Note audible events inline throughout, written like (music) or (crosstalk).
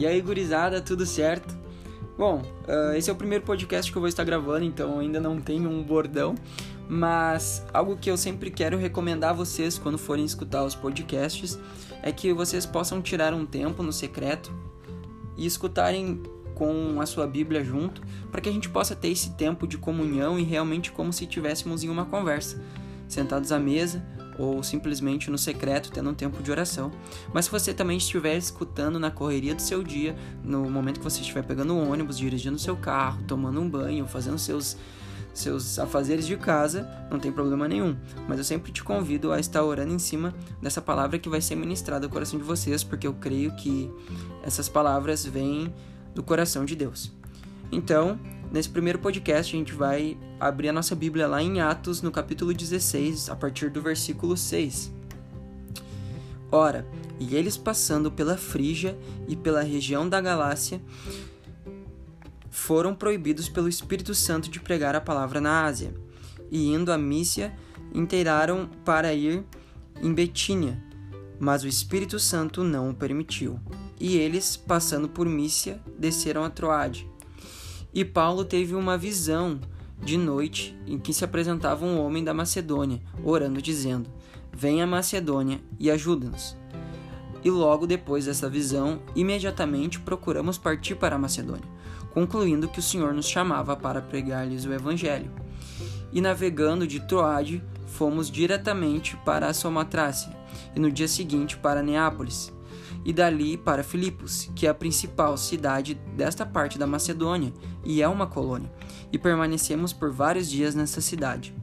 E aí, gurizada, tudo certo? Bom, uh, esse é o primeiro podcast que eu vou estar gravando, então ainda não tenho um bordão, mas algo que eu sempre quero recomendar a vocês quando forem escutar os podcasts é que vocês possam tirar um tempo no secreto e escutarem com a sua Bíblia junto, para que a gente possa ter esse tempo de comunhão e realmente como se estivéssemos em uma conversa, sentados à mesa, ou simplesmente no secreto tendo um tempo de oração. Mas se você também estiver escutando na correria do seu dia, no momento que você estiver pegando o ônibus, dirigindo seu carro, tomando um banho, fazendo seus seus afazeres de casa, não tem problema nenhum. Mas eu sempre te convido a estar orando em cima dessa palavra que vai ser ministrada ao coração de vocês, porque eu creio que essas palavras vêm do coração de Deus. Então, Nesse primeiro podcast, a gente vai abrir a nossa Bíblia lá em Atos, no capítulo 16, a partir do versículo 6. Ora, e eles passando pela Frígia e pela região da Galácia, foram proibidos pelo Espírito Santo de pregar a palavra na Ásia, e indo a Mícia, inteiraram para ir em Betínia, mas o Espírito Santo não o permitiu. E eles, passando por Mícia, desceram a Troade e Paulo teve uma visão de noite em que se apresentava um homem da Macedônia, orando, dizendo: Venha Macedônia e ajuda-nos. E logo depois dessa visão, imediatamente procuramos partir para a Macedônia, concluindo que o Senhor nos chamava para pregar-lhes o Evangelho. E navegando de Troade, fomos diretamente para a Somatrácia, e no dia seguinte para Neápolis e dali para Filipos, que é a principal cidade desta parte da Macedônia e é uma colônia, e permanecemos por vários dias nessa cidade.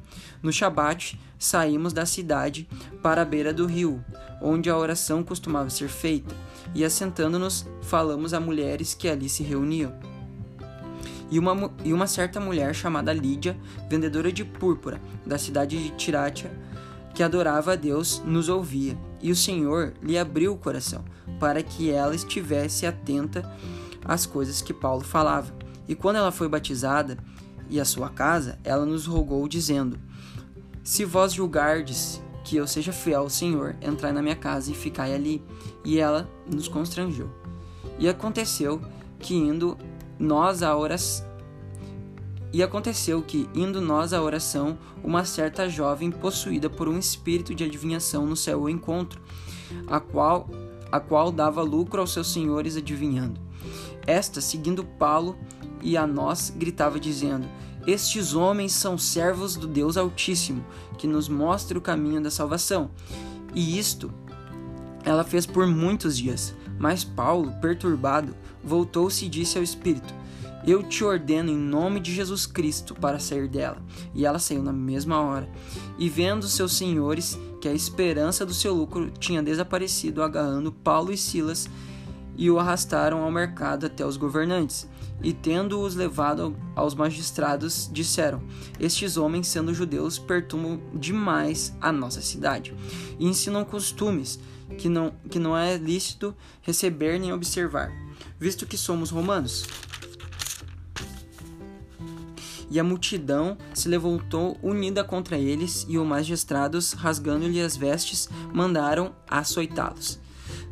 No Shabat, saímos da cidade para a beira do rio, onde a oração costumava ser feita, e assentando-nos, falamos a mulheres que ali se reuniam. E uma, e uma certa mulher chamada Lídia, vendedora de púrpura, da cidade de Tirátia, que adorava a Deus, nos ouvia, e o Senhor lhe abriu o coração para que ela estivesse atenta às coisas que Paulo falava. E quando ela foi batizada e a sua casa, ela nos rogou, dizendo: Se vós julgardes que eu seja fiel ao Senhor, entrai na minha casa e ficai ali. E ela nos constrangeu. E aconteceu que indo nós à oração, e aconteceu que, indo nós à oração, uma certa jovem possuída por um espírito de adivinhação no céu ao encontro, a qual a qual dava lucro aos seus senhores adivinhando. Esta, seguindo Paulo e a nós, gritava dizendo: Estes homens são servos do Deus Altíssimo, que nos mostra o caminho da salvação. E isto ela fez por muitos dias. Mas Paulo, perturbado, voltou-se e disse ao Espírito: Eu te ordeno em nome de Jesus Cristo para sair dela. E ela saiu na mesma hora. E vendo seus senhores que a esperança do seu lucro tinha desaparecido, agarrando Paulo e Silas e o arrastaram ao mercado até os governantes. E tendo-os levado aos magistrados, disseram: Estes homens, sendo judeus, perturbam demais a nossa cidade e ensinam costumes que não, que não é lícito receber nem observar, visto que somos romanos. E a multidão se levantou unida contra eles, e os magistrados, rasgando-lhe as vestes, mandaram açoitá-los.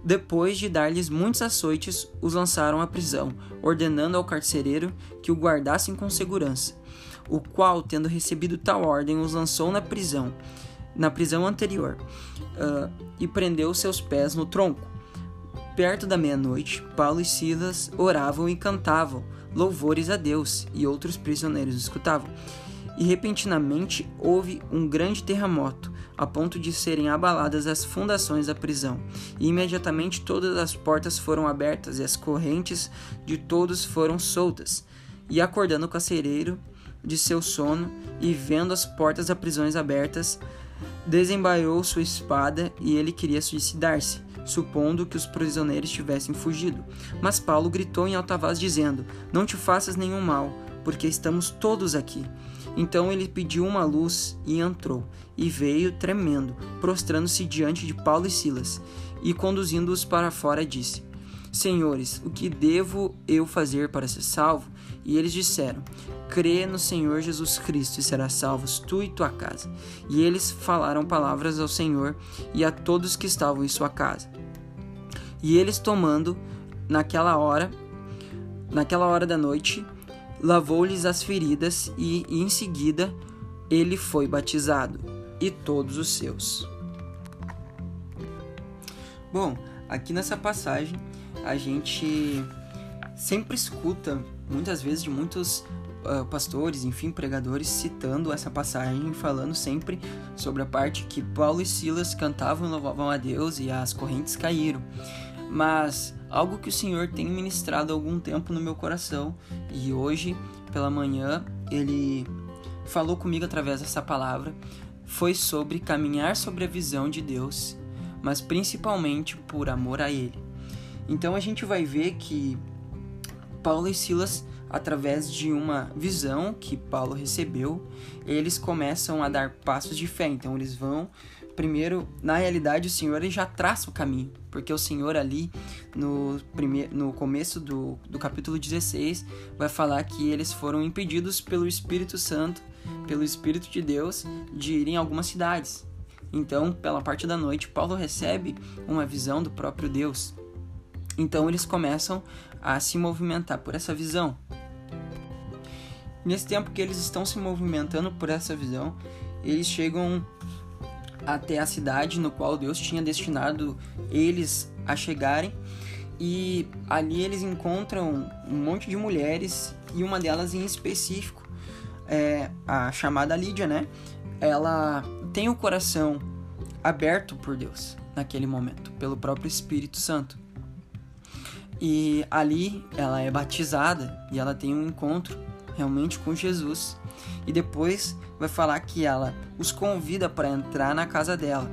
Depois de dar-lhes muitos açoites, os lançaram à prisão, ordenando ao carcereiro que o guardassem com segurança. O qual, tendo recebido tal ordem, os lançou na prisão, na prisão anterior, uh, e prendeu seus pés no tronco. Perto da meia-noite, Paulo e Silas oravam e cantavam louvores a Deus, e outros prisioneiros escutavam. E repentinamente houve um grande terremoto, a ponto de serem abaladas as fundações da prisão. E imediatamente todas as portas foram abertas e as correntes de todos foram soltas. E acordando o carcereiro de seu sono e vendo as portas da prisão abertas, desembaiou sua espada e ele queria suicidar-se supondo que os prisioneiros tivessem fugido. Mas Paulo gritou em alta voz, dizendo: Não te faças nenhum mal, porque estamos todos aqui. Então ele pediu uma luz e entrou, e veio tremendo, prostrando-se diante de Paulo e Silas, e conduzindo-os para fora disse: Senhores, o que devo eu fazer para ser salvo? E eles disseram: Crê no Senhor Jesus Cristo e serás salvos tu e tua casa. E eles falaram palavras ao Senhor e a todos que estavam em sua casa. E eles tomando naquela hora, naquela hora da noite, lavou-lhes as feridas e, em seguida, ele foi batizado, e todos os seus. Bom, aqui nessa passagem a gente sempre escuta, muitas vezes, de muitos uh, pastores, enfim, pregadores, citando essa passagem, falando sempre sobre a parte que Paulo e Silas cantavam e louvavam a Deus e as correntes caíram. Mas algo que o Senhor tem ministrado há algum tempo no meu coração e hoje pela manhã ele falou comigo através dessa palavra foi sobre caminhar sobre a visão de Deus, mas principalmente por amor a Ele. Então a gente vai ver que Paulo e Silas através de uma visão que Paulo recebeu, eles começam a dar passos de fé. Então eles vão primeiro, na realidade, o Senhor ele já traça o caminho, porque o Senhor ali no, primeiro, no começo do, do capítulo 16 vai falar que eles foram impedidos pelo Espírito Santo, pelo Espírito de Deus, de irem a algumas cidades. Então, pela parte da noite, Paulo recebe uma visão do próprio Deus. Então eles começam a se movimentar por essa visão. Nesse tempo que eles estão se movimentando por essa visão, eles chegam até a cidade no qual Deus tinha destinado eles a chegarem. E ali eles encontram um monte de mulheres e uma delas em específico, é a chamada Lídia, né? Ela tem o coração aberto por Deus naquele momento, pelo próprio Espírito Santo. E ali ela é batizada e ela tem um encontro realmente com Jesus. E depois vai falar que ela os convida para entrar na casa dela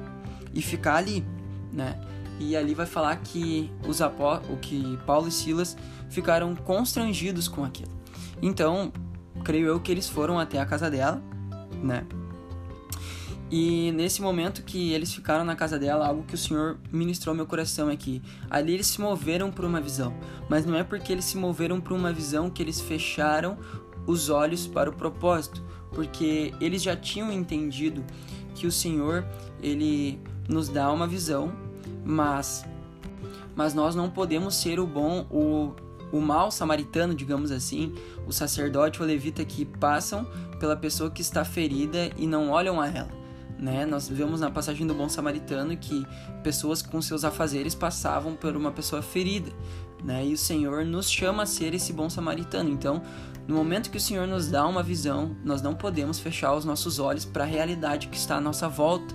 e ficar ali, né? E ali vai falar que os apó o que Paulo e Silas ficaram constrangidos com aquilo. Então, creio eu que eles foram até a casa dela, né? E nesse momento que eles ficaram na casa dela, algo que o Senhor ministrou ao meu coração é que ali eles se moveram por uma visão, mas não é porque eles se moveram por uma visão que eles fecharam os olhos para o propósito, porque eles já tinham entendido que o Senhor ele nos dá uma visão, mas mas nós não podemos ser o bom o o mal samaritano, digamos assim, o sacerdote ou levita que passam pela pessoa que está ferida e não olham a ela. Né? Nós vemos na passagem do bom samaritano que pessoas com seus afazeres passavam por uma pessoa ferida, né? E o Senhor nos chama a ser esse bom samaritano. Então, no momento que o Senhor nos dá uma visão, nós não podemos fechar os nossos olhos para a realidade que está à nossa volta.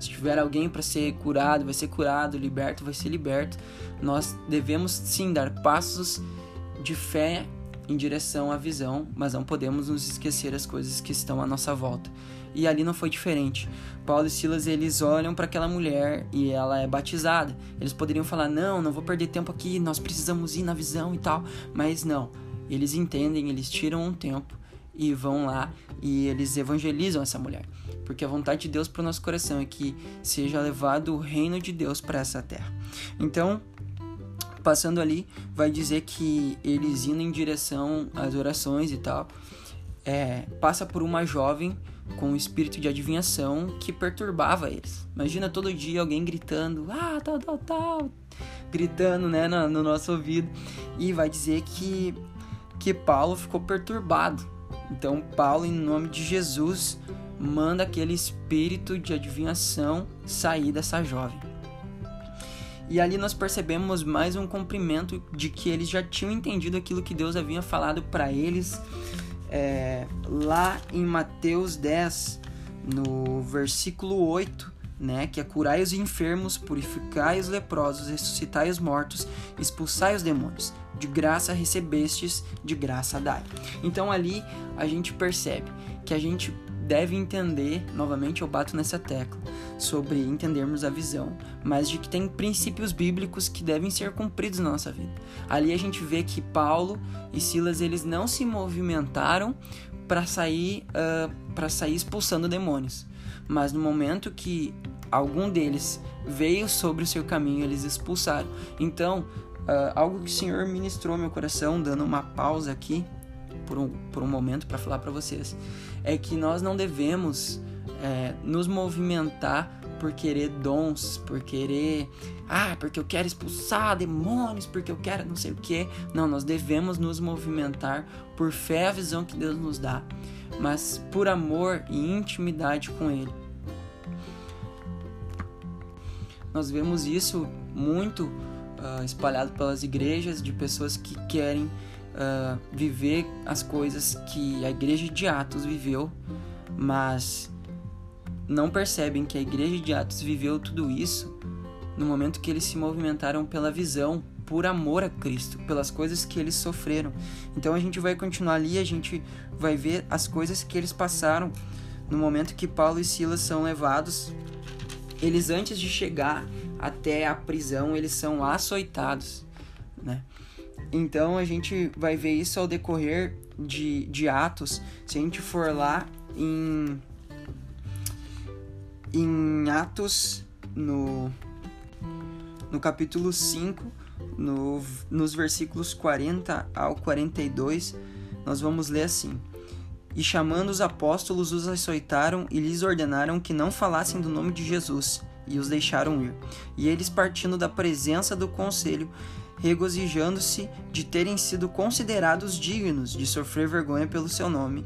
Se tiver alguém para ser curado, vai ser curado, liberto, vai ser liberto. Nós devemos sim dar passos de fé em direção à visão, mas não podemos nos esquecer as coisas que estão à nossa volta. E ali não foi diferente. Paulo e Silas eles olham para aquela mulher e ela é batizada. Eles poderiam falar: "Não, não vou perder tempo aqui, nós precisamos ir na visão e tal", mas não eles entendem, eles tiram um tempo e vão lá e eles evangelizam essa mulher. Porque a vontade de Deus para o nosso coração é que seja levado o reino de Deus para essa terra. Então, passando ali, vai dizer que eles indo em direção às orações e tal, é, passa por uma jovem com um espírito de adivinhação que perturbava eles. Imagina todo dia alguém gritando, ah, tal, tal, tal, gritando né, no, no nosso ouvido. E vai dizer que que Paulo ficou perturbado. Então, Paulo, em nome de Jesus, manda aquele espírito de adivinhação sair dessa jovem. E ali nós percebemos mais um cumprimento de que eles já tinham entendido aquilo que Deus havia falado para eles é, lá em Mateus 10, no versículo 8, né, que é curai os enfermos, purificai os leprosos, ressuscitai os mortos, expulsai os demônios de graça recebestes, de graça dai. Então ali a gente percebe que a gente deve entender, novamente eu bato nessa tecla, sobre entendermos a visão, mas de que tem princípios bíblicos que devem ser cumpridos na nossa vida. Ali a gente vê que Paulo e Silas eles não se movimentaram para sair uh, para sair expulsando demônios, mas no momento que algum deles veio sobre o seu caminho, eles expulsaram. Então, Uh, algo que o Senhor ministrou meu coração, dando uma pausa aqui por um, por um momento para falar para vocês, é que nós não devemos é, nos movimentar por querer dons, por querer, ah, porque eu quero expulsar demônios, porque eu quero não sei o que. Não, nós devemos nos movimentar por fé a visão que Deus nos dá, mas por amor e intimidade com Ele. Nós vemos isso muito uh, espalhado pelas igrejas de pessoas que querem uh, viver as coisas que a igreja de Atos viveu, mas não percebem que a igreja de Atos viveu tudo isso no momento que eles se movimentaram pela visão, por amor a Cristo, pelas coisas que eles sofreram. Então a gente vai continuar ali, a gente vai ver as coisas que eles passaram no momento que Paulo e Silas são levados. Eles antes de chegar até a prisão, eles são açoitados, né? Então a gente vai ver isso ao decorrer de, de Atos. Se a gente for lá em em Atos, no, no capítulo 5, no, nos versículos 40 ao 42, nós vamos ler assim: E chamando os apóstolos, os açoitaram e lhes ordenaram que não falassem do nome de Jesus, e os deixaram ir. E eles, partindo da presença do conselho, regozijando-se de terem sido considerados dignos de sofrer vergonha pelo seu nome,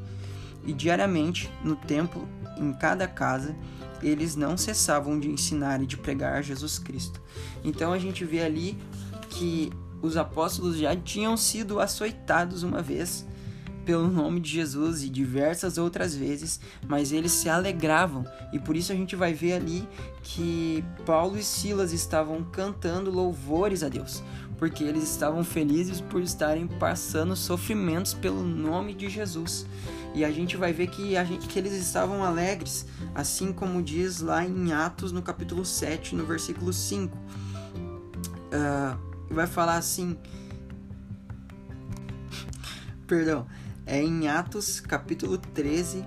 e diariamente, no templo, em cada casa, eles não cessavam de ensinar e de pregar Jesus Cristo. Então a gente vê ali que os apóstolos já tinham sido açoitados uma vez pelo nome de Jesus e diversas outras vezes, mas eles se alegravam e por isso a gente vai ver ali que Paulo e Silas estavam cantando louvores a Deus, porque eles estavam felizes por estarem passando sofrimentos pelo nome de Jesus. E a gente vai ver que, a gente, que eles estavam alegres, assim como diz lá em Atos, no capítulo 7, no versículo 5. Uh, ah, vai falar assim. (laughs) Perdão. É em Atos, capítulo 13,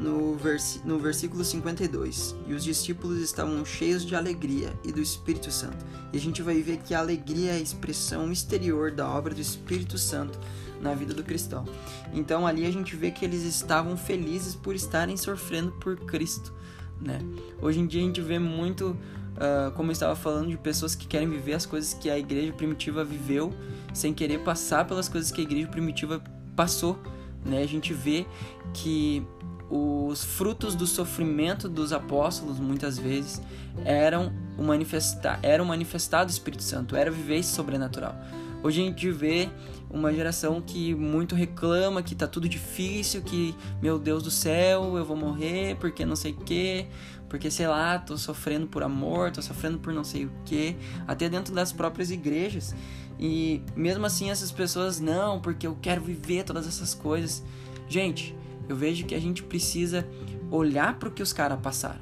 no, vers no versículo 52. E os discípulos estavam cheios de alegria e do Espírito Santo. E a gente vai ver que a alegria é a expressão exterior da obra do Espírito Santo na vida do cristão. Então ali a gente vê que eles estavam felizes por estarem sofrendo por Cristo, né? Hoje em dia a gente vê muito, uh, como eu estava falando, de pessoas que querem viver as coisas que a igreja primitiva viveu, sem querer passar pelas coisas que a igreja primitiva passou, né? A gente vê que os frutos do sofrimento dos apóstolos muitas vezes eram o manifestar, eram manifestado do Espírito Santo, era viver esse sobrenatural. Hoje a gente vê uma geração que muito reclama que tá tudo difícil, que meu Deus do céu, eu vou morrer porque não sei o que, porque sei lá, tô sofrendo por amor, tô sofrendo por não sei o que, até dentro das próprias igrejas. E mesmo assim essas pessoas não, porque eu quero viver todas essas coisas. Gente, eu vejo que a gente precisa olhar para o que os caras passaram,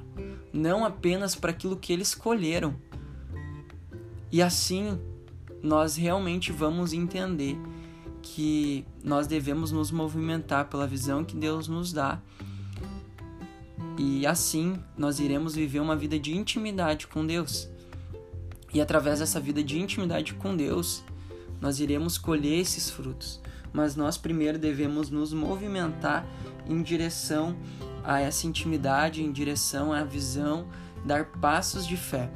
não apenas para aquilo que eles escolheram. E assim nós realmente vamos entender que nós devemos nos movimentar pela visão que Deus nos dá. E assim nós iremos viver uma vida de intimidade com Deus. E através dessa vida de intimidade com Deus, nós iremos colher esses frutos. Mas nós primeiro devemos nos movimentar em direção a essa intimidade, em direção à visão, dar passos de fé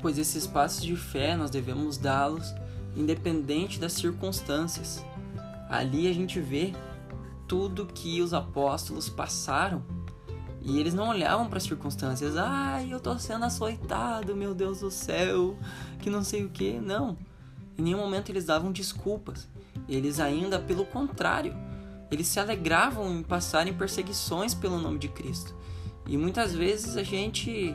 pois esses passos de fé nós devemos dá-los independente das circunstâncias. Ali a gente vê tudo que os apóstolos passaram e eles não olhavam para as circunstâncias. Ai, eu tô sendo açoitado, meu Deus do céu, que não sei o que. Não. Em nenhum momento eles davam desculpas. Eles ainda, pelo contrário, eles se alegravam em passarem perseguições pelo nome de Cristo. E muitas vezes a gente,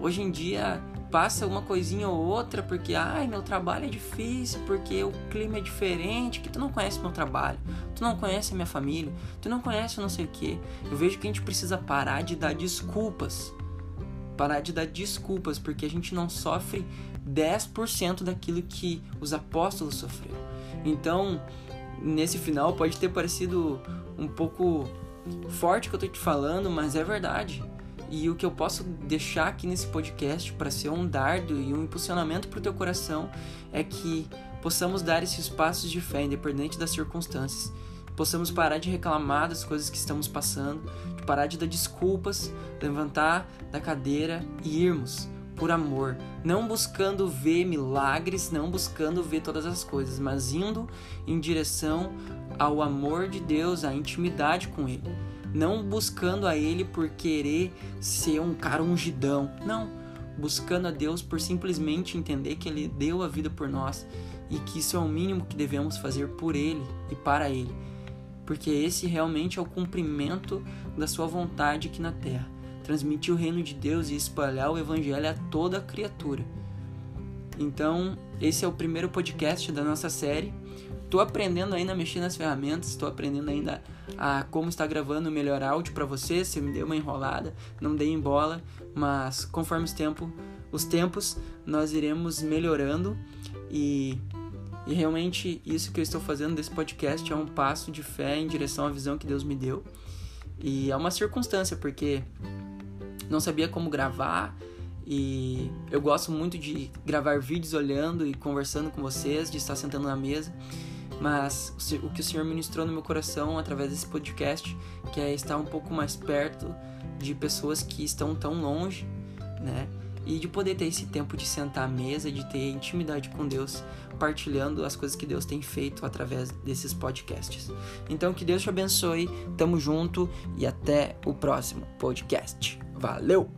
hoje em dia, passa uma coisinha ou outra porque, ai, meu trabalho é difícil, porque o clima é diferente, que tu não conhece meu trabalho, tu não conhece a minha família, tu não conhece não sei o que. Eu vejo que a gente precisa parar de dar desculpas. Parar de dar desculpas, porque a gente não sofre 10% daquilo que os apóstolos sofreram. Então, nesse final pode ter parecido um pouco forte que eu tô te falando, mas é verdade. E o que eu posso deixar aqui nesse podcast para ser um dardo e um impulsionamento para o teu coração é que possamos dar esses passos de fé, independente das circunstâncias, possamos parar de reclamar das coisas que estamos passando, de parar de dar desculpas, levantar da cadeira e irmos por amor, não buscando ver milagres, não buscando ver todas as coisas, mas indo em direção ao amor de Deus, à intimidade com Ele. Não buscando a Ele por querer ser um cara ungidão, não. Buscando a Deus por simplesmente entender que Ele deu a vida por nós e que isso é o mínimo que devemos fazer por Ele e para Ele, porque esse realmente é o cumprimento da Sua vontade aqui na terra transmitir o reino de Deus e espalhar o evangelho a toda criatura. Então, esse é o primeiro podcast da nossa série. Estou aprendendo ainda a mexer nas ferramentas, estou aprendendo ainda a como estar gravando o melhor áudio para vocês. Se me deu uma enrolada, não dei em bola, mas conforme os, tempo, os tempos, nós iremos melhorando e, e realmente isso que eu estou fazendo desse podcast é um passo de fé em direção à visão que Deus me deu. E é uma circunstância, porque não sabia como gravar e eu gosto muito de gravar vídeos olhando e conversando com vocês, de estar sentando na mesa. Mas o que o Senhor ministrou no meu coração através desse podcast, que é estar um pouco mais perto de pessoas que estão tão longe, né? E de poder ter esse tempo de sentar à mesa, de ter intimidade com Deus, partilhando as coisas que Deus tem feito através desses podcasts. Então que Deus te abençoe, tamo junto e até o próximo podcast. Valeu!